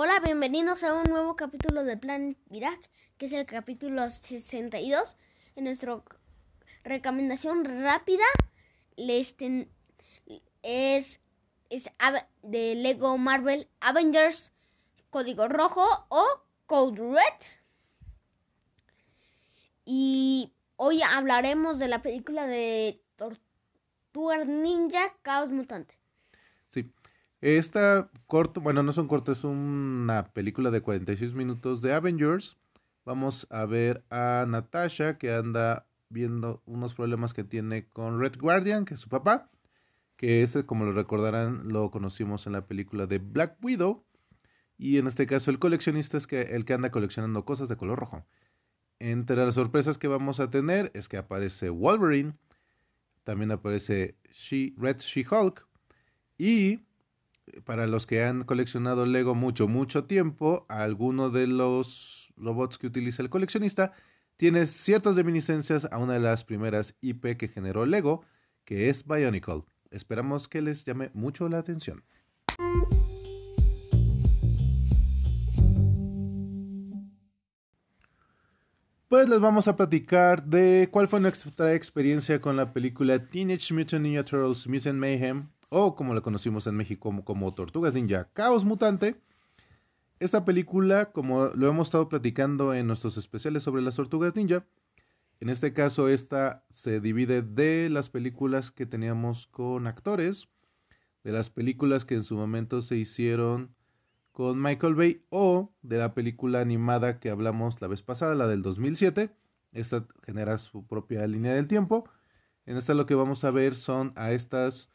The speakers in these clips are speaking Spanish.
Hola, bienvenidos a un nuevo capítulo de Plan Irak, que es el capítulo 62. En nuestra recomendación rápida es, es de Lego Marvel Avengers Código Rojo o Code Red. Y hoy hablaremos de la película de Tortugas Ninja Caos Mutante. Esta corto, bueno, no es un corto, es una película de 46 minutos de Avengers. Vamos a ver a Natasha que anda viendo unos problemas que tiene con Red Guardian, que es su papá, que ese, como lo recordarán, lo conocimos en la película de Black Widow. Y en este caso el coleccionista es que el que anda coleccionando cosas de color rojo. Entre las sorpresas que vamos a tener es que aparece Wolverine, también aparece She, Red She-Hulk y para los que han coleccionado Lego mucho, mucho tiempo, alguno de los robots que utiliza el coleccionista tiene ciertas reminiscencias a una de las primeras IP que generó Lego, que es Bionicle. Esperamos que les llame mucho la atención. Pues les vamos a platicar de cuál fue nuestra experiencia con la película Teenage Mutant Ninja Turtles Mutant Mayhem, o como la conocimos en México como, como Tortugas Ninja Caos Mutante. Esta película, como lo hemos estado platicando en nuestros especiales sobre las Tortugas Ninja, en este caso esta se divide de las películas que teníamos con actores, de las películas que en su momento se hicieron con Michael Bay o de la película animada que hablamos la vez pasada, la del 2007. Esta genera su propia línea del tiempo. En esta lo que vamos a ver son a estas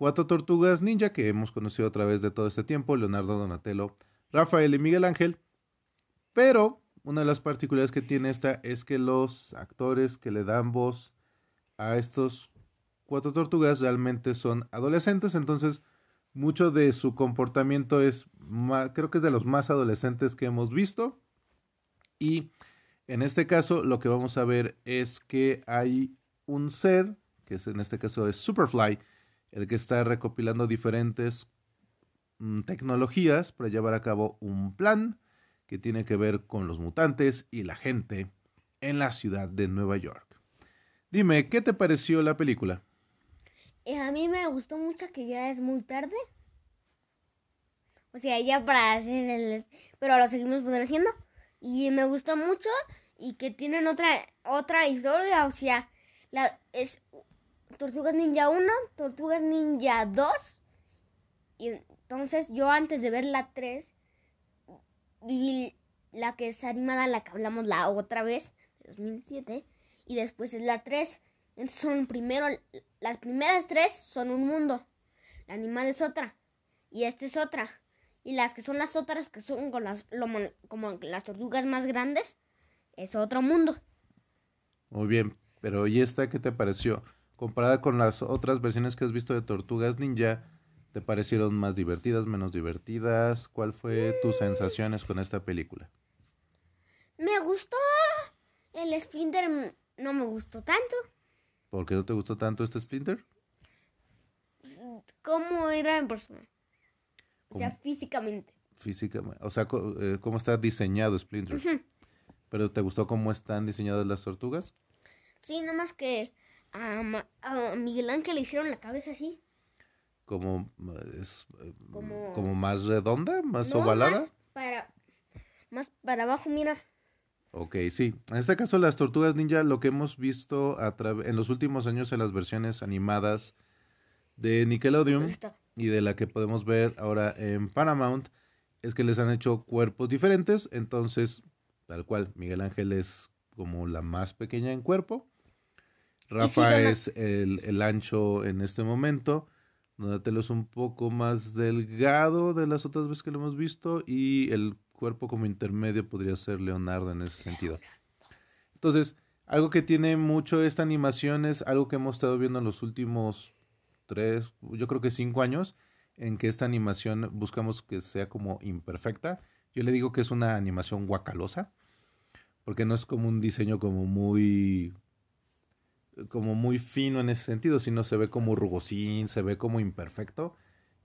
cuatro tortugas ninja que hemos conocido a través de todo este tiempo, Leonardo Donatello, Rafael y Miguel Ángel. Pero una de las particularidades que tiene esta es que los actores que le dan voz a estos cuatro tortugas realmente son adolescentes, entonces mucho de su comportamiento es, creo que es de los más adolescentes que hemos visto. Y en este caso lo que vamos a ver es que hay un ser, que es, en este caso es Superfly, el que está recopilando diferentes mm, tecnologías para llevar a cabo un plan que tiene que ver con los mutantes y la gente en la ciudad de Nueva York. Dime, ¿qué te pareció la película? Eh, a mí me gustó mucho que ya es muy tarde. O sea, ya para hacer el... Pero lo seguimos haciendo. Y me gustó mucho y que tienen otra otra historia. O sea, la, es Tortugas Ninja 1, Tortugas Ninja 2. Y entonces yo antes de ver la 3, vi la que es animada, la que hablamos la otra vez, de 2007. Y después es la 3. Entonces son primero, las primeras tres son un mundo. La animal es otra. Y esta es otra. Y las que son las otras, que son con las, lo, como las tortugas más grandes, es otro mundo. Muy bien, pero ¿y esta qué te pareció? Comparada con las otras versiones que has visto de Tortugas Ninja, ¿te parecieron más divertidas, menos divertidas? ¿Cuál fue tus sensaciones con esta película? Me gustó. El Splinter no me gustó tanto. ¿Por qué no te gustó tanto este Splinter? ¿Cómo era en persona? O sea, físicamente. Físicamente, o sea, eh, ¿cómo está diseñado Splinter? ¿Pero te gustó cómo están diseñadas las tortugas? Sí, nomás que a, Ma- a Miguel Ángel le hicieron la cabeza así. ¿Como, eh, es, eh, Como- como más redonda, más No, ovalada? Más para, más para abajo, mira. Ok, sí. En este caso, las tortugas ninja, lo que hemos visto a en los últimos años en las versiones animadas de Nickelodeon y de la que podemos ver ahora en Paramount, es que les han hecho cuerpos diferentes. Entonces, tal cual, Miguel Ángel es como la más pequeña en cuerpo. Rafa es el, el ancho en este momento. Donatello es un poco más delgado de las otras veces que lo hemos visto. Y el cuerpo como intermedio podría ser Leonardo en ese sentido. Entonces, algo que tiene mucho esta animación es algo que hemos estado viendo en los últimos tres, yo creo que cinco años, en que esta animación buscamos que sea como imperfecta. Yo le digo que es una animación guacalosa, porque no es como un diseño como muy como muy fino en ese sentido, sino se ve como rugosín, se ve como imperfecto.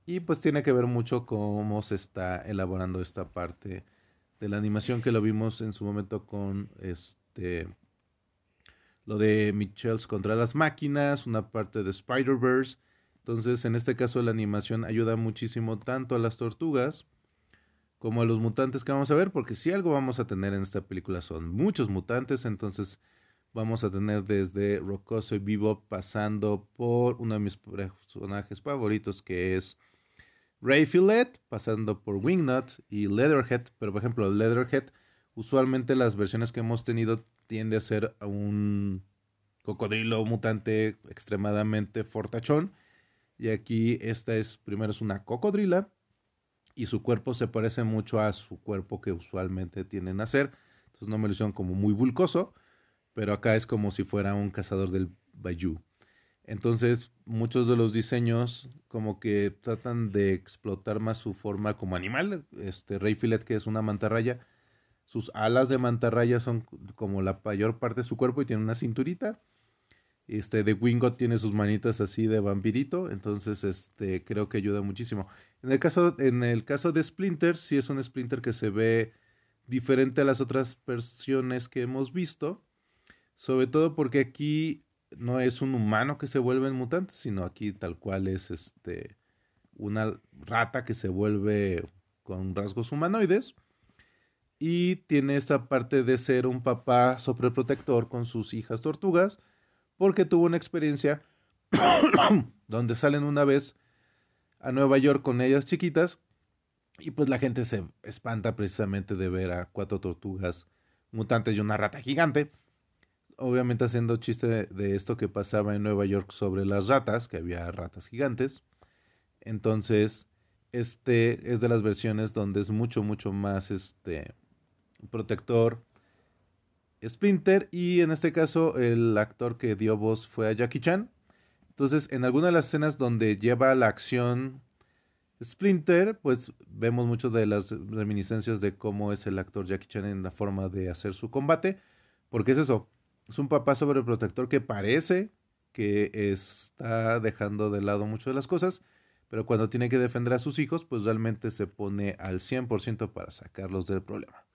Y pues tiene que ver mucho cómo se está elaborando esta parte de la animación que lo vimos en su momento con este lo de Michels contra las máquinas, una parte de Spider-Verse. Entonces, en este caso la animación ayuda muchísimo tanto a las tortugas como a los mutantes que vamos a ver, porque si algo vamos a tener en esta película son muchos mutantes, entonces vamos a tener desde Rocoso y Vivo pasando por uno de mis personajes favoritos que es Ray Fillet, pasando por Wingnut y Leatherhead, pero por ejemplo Leatherhead, usualmente las versiones que hemos tenido tiende a ser un cocodrilo mutante extremadamente fortachón, y aquí esta es, primero es una cocodrila, y su cuerpo se parece mucho a su cuerpo que usualmente tienen a ser. Entonces no me lo hicieron como muy vulcoso, pero acá es como si fuera un cazador del bayou. Entonces muchos de los diseños como que tratan de explotar más su forma como animal. Este Rey Filet que es una mantarraya, sus alas de mantarraya son como la mayor parte de su cuerpo y tiene una cinturita. Este de Wingot tiene sus manitas así de vampirito, entonces este creo que ayuda muchísimo. En el caso, en el caso de Splinter, sí es un Splinter que se ve diferente a las otras versiones que hemos visto. Sobre todo porque aquí no es un humano que se vuelve mutante, sino aquí tal cual es este una rata que se vuelve con rasgos humanoides. Y tiene esta parte de ser un papá sobreprotector con sus hijas tortugas, porque tuvo una experiencia donde salen una vez a Nueva York con ellas chiquitas y pues la gente se espanta precisamente de ver a cuatro tortugas mutantes y una rata gigante. Obviamente haciendo chiste de, esto que pasaba en Nueva York sobre las ratas, que había ratas gigantes. Entonces, este es de las versiones donde es mucho, mucho más este protector Splinter. Y en este caso, el actor que dio voz fue a Jackie Chan. Entonces, en alguna de las escenas donde lleva la acción Splinter, pues vemos mucho de las reminiscencias de cómo es el actor Jackie Chan en la forma de hacer su combate. Porque es eso, es un papá sobreprotector que parece que está dejando de lado mucho de las cosas, pero cuando tiene que defender a sus hijos, pues realmente se pone al 100% para sacarlos del problema.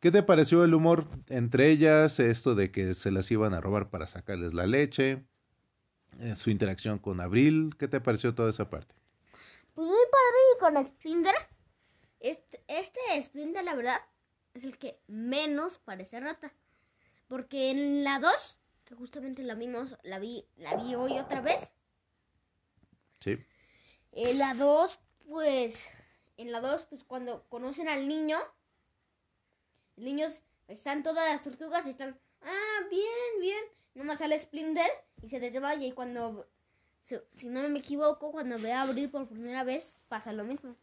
¿Qué te pareció el humor entre ellas? Esto de que se las iban a robar para sacarles la leche. Eh, su interacción con Abril. ¿Qué te pareció toda esa parte? Pues muy padre con Splinter. Este, este Splinter, la verdad, es el que menos parece rata. Porque en la 2, que justamente la vimos, la vi, la vi hoy otra vez. Sí. En la 2, pues. En la 2, pues cuando conocen al niño. Los niños están todas las tortugas y están. Ah, bien, bien. Nomás sale Splinter y se desmaya. Y cuando, si, no me equivoco, cuando ve a abrir por primera vez, pasa lo mismo.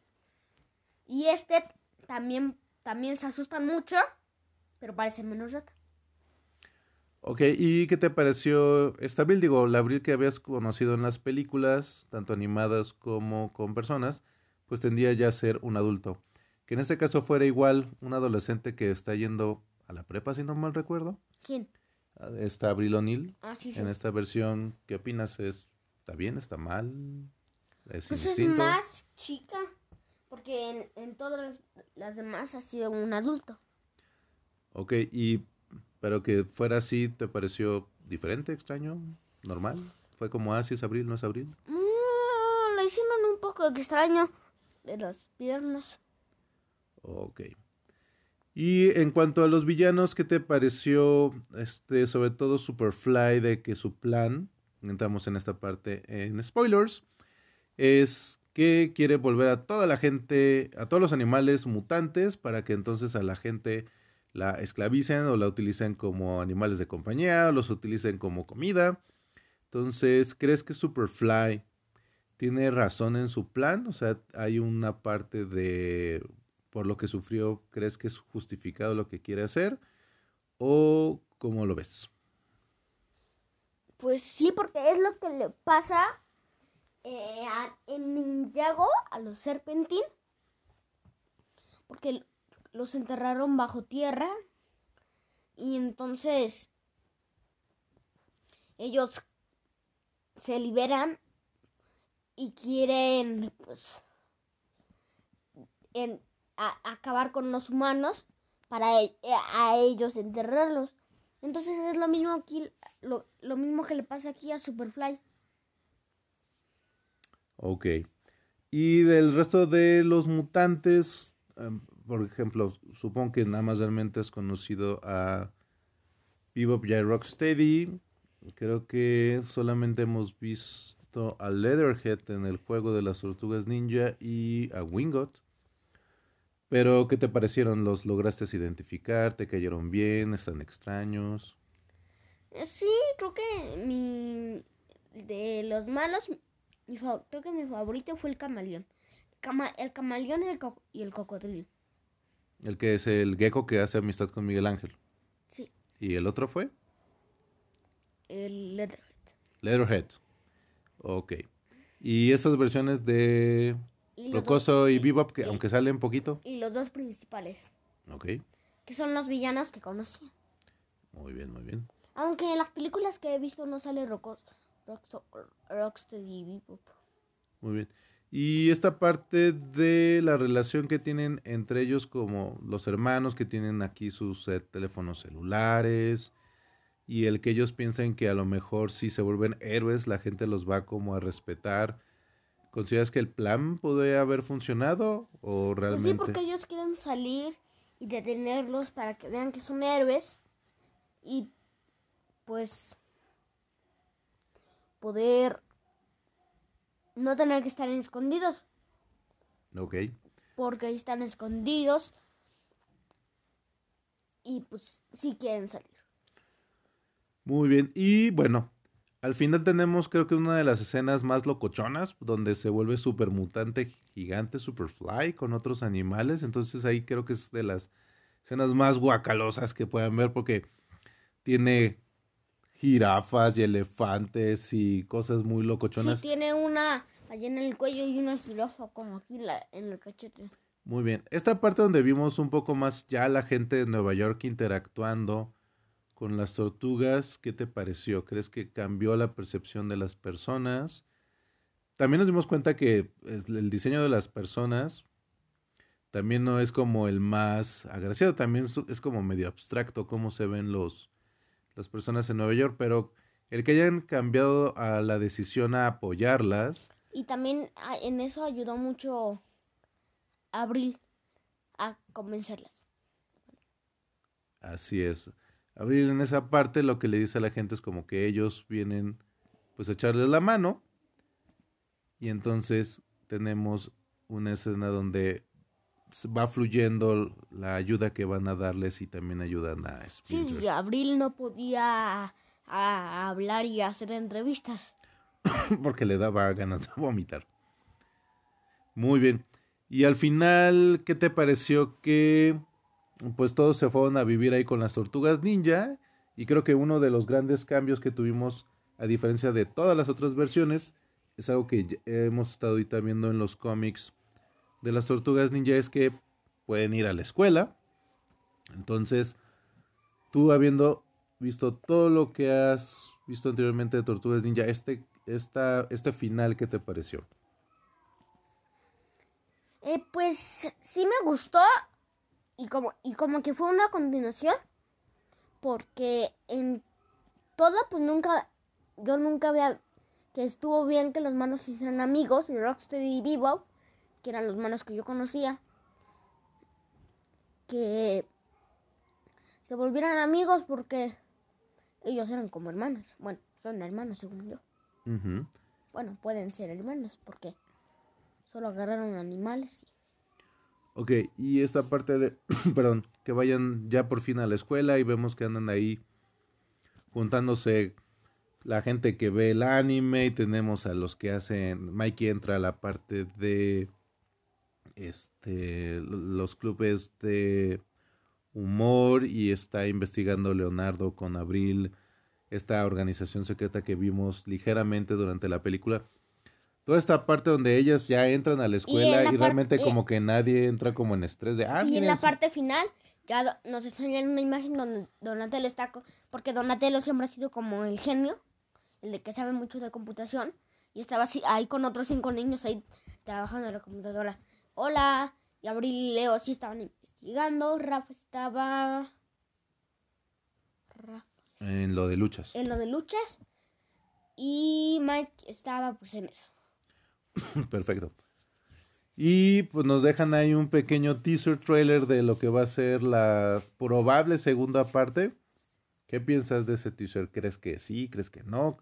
Y este también, también se asustan mucho, pero parece menos rata. Ok, ¿y qué te pareció esta Abril? Digo, la Abril que habías conocido en las películas, tanto animadas como con personas, pues tendría ya a ser un adulto. Que en este caso fuera igual un adolescente que está yendo a la prepa, si no mal recuerdo. ¿Quién? Está Abril O'Neill. Ah, sí, En esta versión, ¿qué opinas? ¿Está bien? ¿Está mal? ¿Es pues es más chica, porque en, en todas las demás ha sido un adulto. Ok, y pero que fuera así, ¿te pareció diferente, extraño, normal? ¿Fue como así ah, es Abril, no es Abril? No, lo hicieron un poco extraño de las piernas. Ok. Y en cuanto a los villanos, ¿qué te pareció, este, sobre todo Superfly, de que su plan, entramos en esta parte en spoilers, es que quiere volver a toda la gente, a todos los animales mutantes, para que entonces a la gente la esclavicen o la utilicen como animales de compañía, o los utilicen como comida. Entonces, ¿crees que Superfly tiene razón en su plan? O sea, hay una parte de por lo que sufrió, ¿crees que es justificado lo que quiere hacer? ¿O cómo lo ves? Pues sí, porque es lo que le pasa eh, en Ninjago a los Serpentín. Porque los enterraron bajo tierra. Y entonces ellos se liberan y quieren pues en, a- acabar con los humanos para e- a ellos enterrarlos. Entonces es lo mismo aquí, lo, lo mismo que le pasa aquí a Superfly. Ok. Y del resto de los mutantes, em, por ejemplo, supongo que nada más realmente has conocido a Bebop y Rocksteady. Creo que solamente hemos visto a Leatherhead en el juego de las tortugas ninja y a Wingot. Pero, ¿qué te parecieron? ¿Los lograste identificar? ¿Te cayeron bien? ¿Están extraños? Eh, Sí, creo que mi de los malos, creo que mi favorito fue el camaleón. Cama- el camaleón y el, co- y el cocodrilo. El que es el gecko que hace amistad con Miguel Ángel. Sí, ¿Y el otro fue? el Leatherhead. Leatherhead. Ok. Y estas versiones de Y Rocoso dos- y Bebop, que y- aunque salen poquito. y los dos principales, Ok. que son los villanos que conocí. Muy bien, muy bien. Aunque en las películas que he visto no sale Rocos, Roxo- Rocksteady y Bebop. Muy bien. Y esta parte de la relación que tienen entre ellos como los hermanos que tienen aquí sus eh, teléfonos celulares y el que ellos piensen que a lo mejor si se vuelven héroes la gente los va como a respetar. ¿Consideras que el plan podría haber funcionado o Pues realmente? sí, porque ellos quieren salir y detenerlos para que vean que son héroes y pues poder no tener que estar escondidos Ok. porque ahí están escondidos y pues sí quieren salir. Muy bien. Y bueno, al final tenemos creo que una de las escenas más locochonas, donde se vuelve super mutante gigante, Superfly, con otros animales. Entonces ahí creo que es de las escenas más guacalosas que puedan ver, porque tiene jirafas y elefantes y cosas muy locochonas. Sí tiene una ballena en el cuello y una jirafa como aquí la- en el cachete. Muy bien. Esta parte donde vimos un poco más ya la gente de Nueva York interactuando con las tortugas, ¿qué te pareció? ¿Crees que cambió la percepción de las personas? También nos dimos cuenta que es- el diseño de las personas también no es como el más agraciado, también es- es como medio abstracto cómo se ven los las personas en Nueva York, pero el que hayan cambiado a la decisión a apoyarlas, Y también en eso ayudó mucho Abril a convencerlas. Así es. Abril en esa parte lo que le dice a la gente es como que ellos vienen pues a echarles la mano y entonces tenemos una escena donde va fluyendo la ayuda que van a darles y también ayudan a Splinter. Sí, Abril no podía a- hablar y hacer entrevistas. porque le daba ganas de vomitar. Muy bien. Y al final, ¿qué te pareció que pues todos se fueron a vivir ahí con las tortugas ninja? Y creo que uno de los grandes cambios que tuvimos, a diferencia de todas las otras versiones, es algo que hemos estado ahorita viendo en los cómics de las tortugas ninja, es que pueden ir a la escuela. Entonces, tú habiendo visto todo lo que has visto anteriormente de Tortugas Ninja, este, esta, este final, ¿qué te pareció? Eh, pues sí me gustó y como, y como que fue una continuación porque en todo pues nunca, yo nunca había que estuvo bien que los manos se hicieran amigos y Rocksteady y que eran los manos que yo conocía, que se volvieran amigos porque ellos eran como hermanos. Bueno, son hermanos según yo. Bueno, pueden ser hermanos porque solo agarraron animales. y- Ok, y esta parte de, perdón, que vayan ya por fin a la escuela y vemos que andan ahí juntándose la gente que ve el anime y tenemos a los que hacen, Mikey entra a la parte de este los clubes de humor y está investigando Leonardo con Abril, esta organización secreta que vimos ligeramente durante la película. Toda esta parte donde ellas ya entran a la escuela y, la realmente como que nadie entra como en estrés de, ah, sí, en la parte final ya nos enseñan una imagen donde Donatello está, porque Donatello siempre ha sido como el genio, el de que sabe mucho de computación, y estaba así, ahí con otros cinco niños ahí trabajando en la computadora. Hola, y Abril y Leo sí estaban investigando, Rafa estaba... Rafa En lo de luchas. en lo de luchas y Mike estaba pues en eso. Perfecto. Y pues nos dejan ahí un pequeño teaser trailer de lo que va a ser la probable segunda parte. ¿Qué piensas de ese teaser? ¿Crees que sí? ¿Crees que no?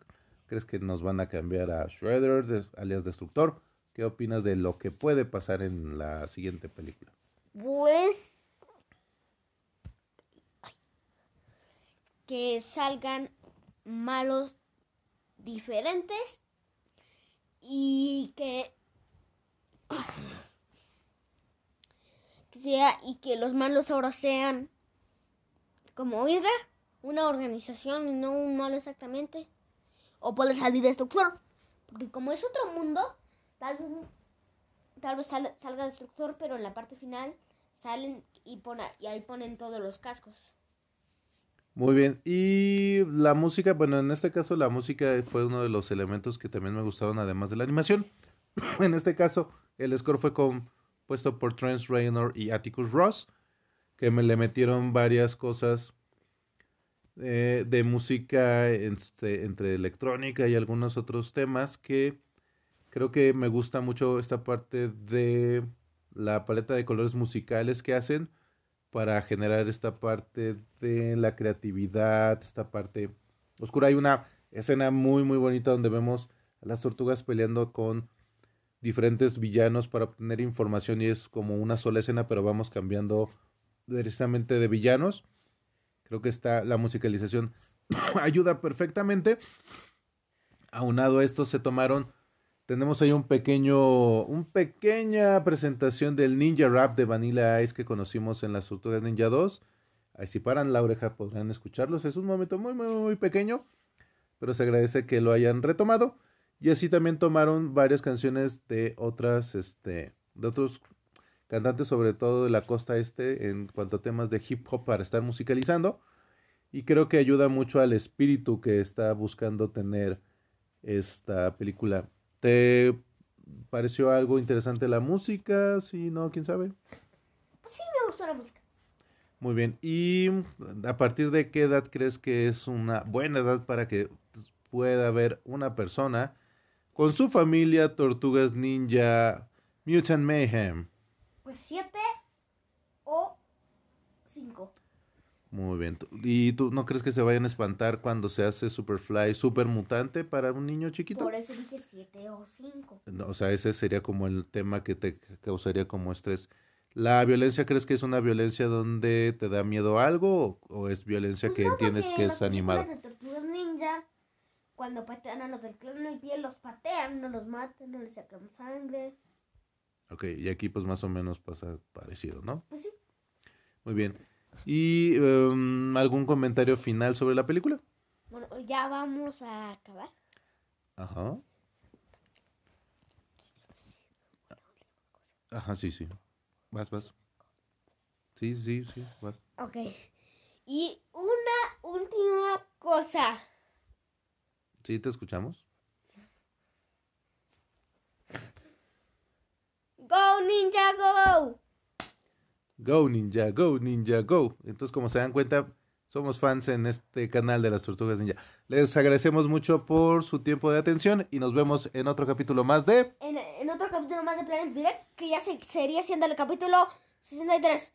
¿Crees que nos van a cambiar a Shredder, de- alias Destructor? ¿Qué opinas de lo que puede pasar en la siguiente película? Pues que salgan malos diferentes y que sea y que los malos ahora sean como Hydra, una organización y no un malo exactamente. O puede salir Destructor, porque como es otro mundo, tal vez tal vez sal- salga destructor, pero en la parte final salen y, pone, y ahí ponen todos los cascos. Muy bien. Y la música, bueno, en este caso la música fue uno de los elementos que también me gustaron además de la animación. en este caso, el score fue compuesto por Trent Reznor y Atticus Ross, que me le metieron varias cosas eh, de música este, entre electrónica y algunos otros temas que creo que me gusta mucho esta parte de la paleta de colores musicales que hacen para generar esta parte de la creatividad, esta parte oscura. Hay una escena muy muy bonita donde vemos a las tortugas peleando con diferentes villanos para obtener información y es como una sola escena, pero vamos cambiando precisamente de villanos. Creo que está la musicalización ayuda perfectamente. Aunado a esto se tomaron tenemos ahí un pequeño, un pequeña presentación del Ninja Rap de Vanilla Ice que conocimos en las Tortugas Ninja 2. Ahí si paran la oreja podrán escucharlos. Es un momento muy, muy, muy pequeño, pero se agradece que lo hayan retomado. Y así también tomaron varias canciones de otras, este, de otros cantantes, sobre todo de la costa este, en cuanto a temas de hip hop para estar musicalizando. Y creo que ayuda mucho al espíritu que está buscando tener esta película. ¿Te pareció algo interesante la música? Si no, quién sabe. Pues sí, me gustó la música. Muy bien. ¿Y a partir de qué edad crees que es una buena edad para que pueda haber una persona con su familia Tortugas Ninja Mutant Mayhem? Pues siete o cinco. Muy bien. ¿Tú- ¿Y tú no crees que se vayan a espantar cuando se hace Superfly super mutante para un niño chiquito? Por eso dije siete o cinco. No, O sea, ese sería como el tema que te causaría como estrés. ¿La violencia crees que es una violencia donde te da miedo algo o, o es violencia que Pues no, entiendes que es animada? Tortugas Ninja, cuando patean a los del clan del pie, los patean, no los matan, no les sacan sangre. Ok, y aquí pues más o menos pasa parecido, ¿no? Pues sí. Muy bien. ¿Y em, algún comentario final sobre la película? Bueno, ya vamos a acabar. Ajá. Ajá, sí, sí. Vas, vas. Sí, sí, sí, vas. Ok. Y una última cosa. Sí, te escuchamos. Go Ninja Go. Go Ninja, Go Ninja, Go. Entonces, como se dan cuenta, somos fans en este canal de las Tortugas Ninja. Les agradecemos mucho por su tiempo de atención y nos vemos en otro capítulo más de... En, en otro capítulo más de Planet Direct, que ya se, sería siendo el capítulo 63.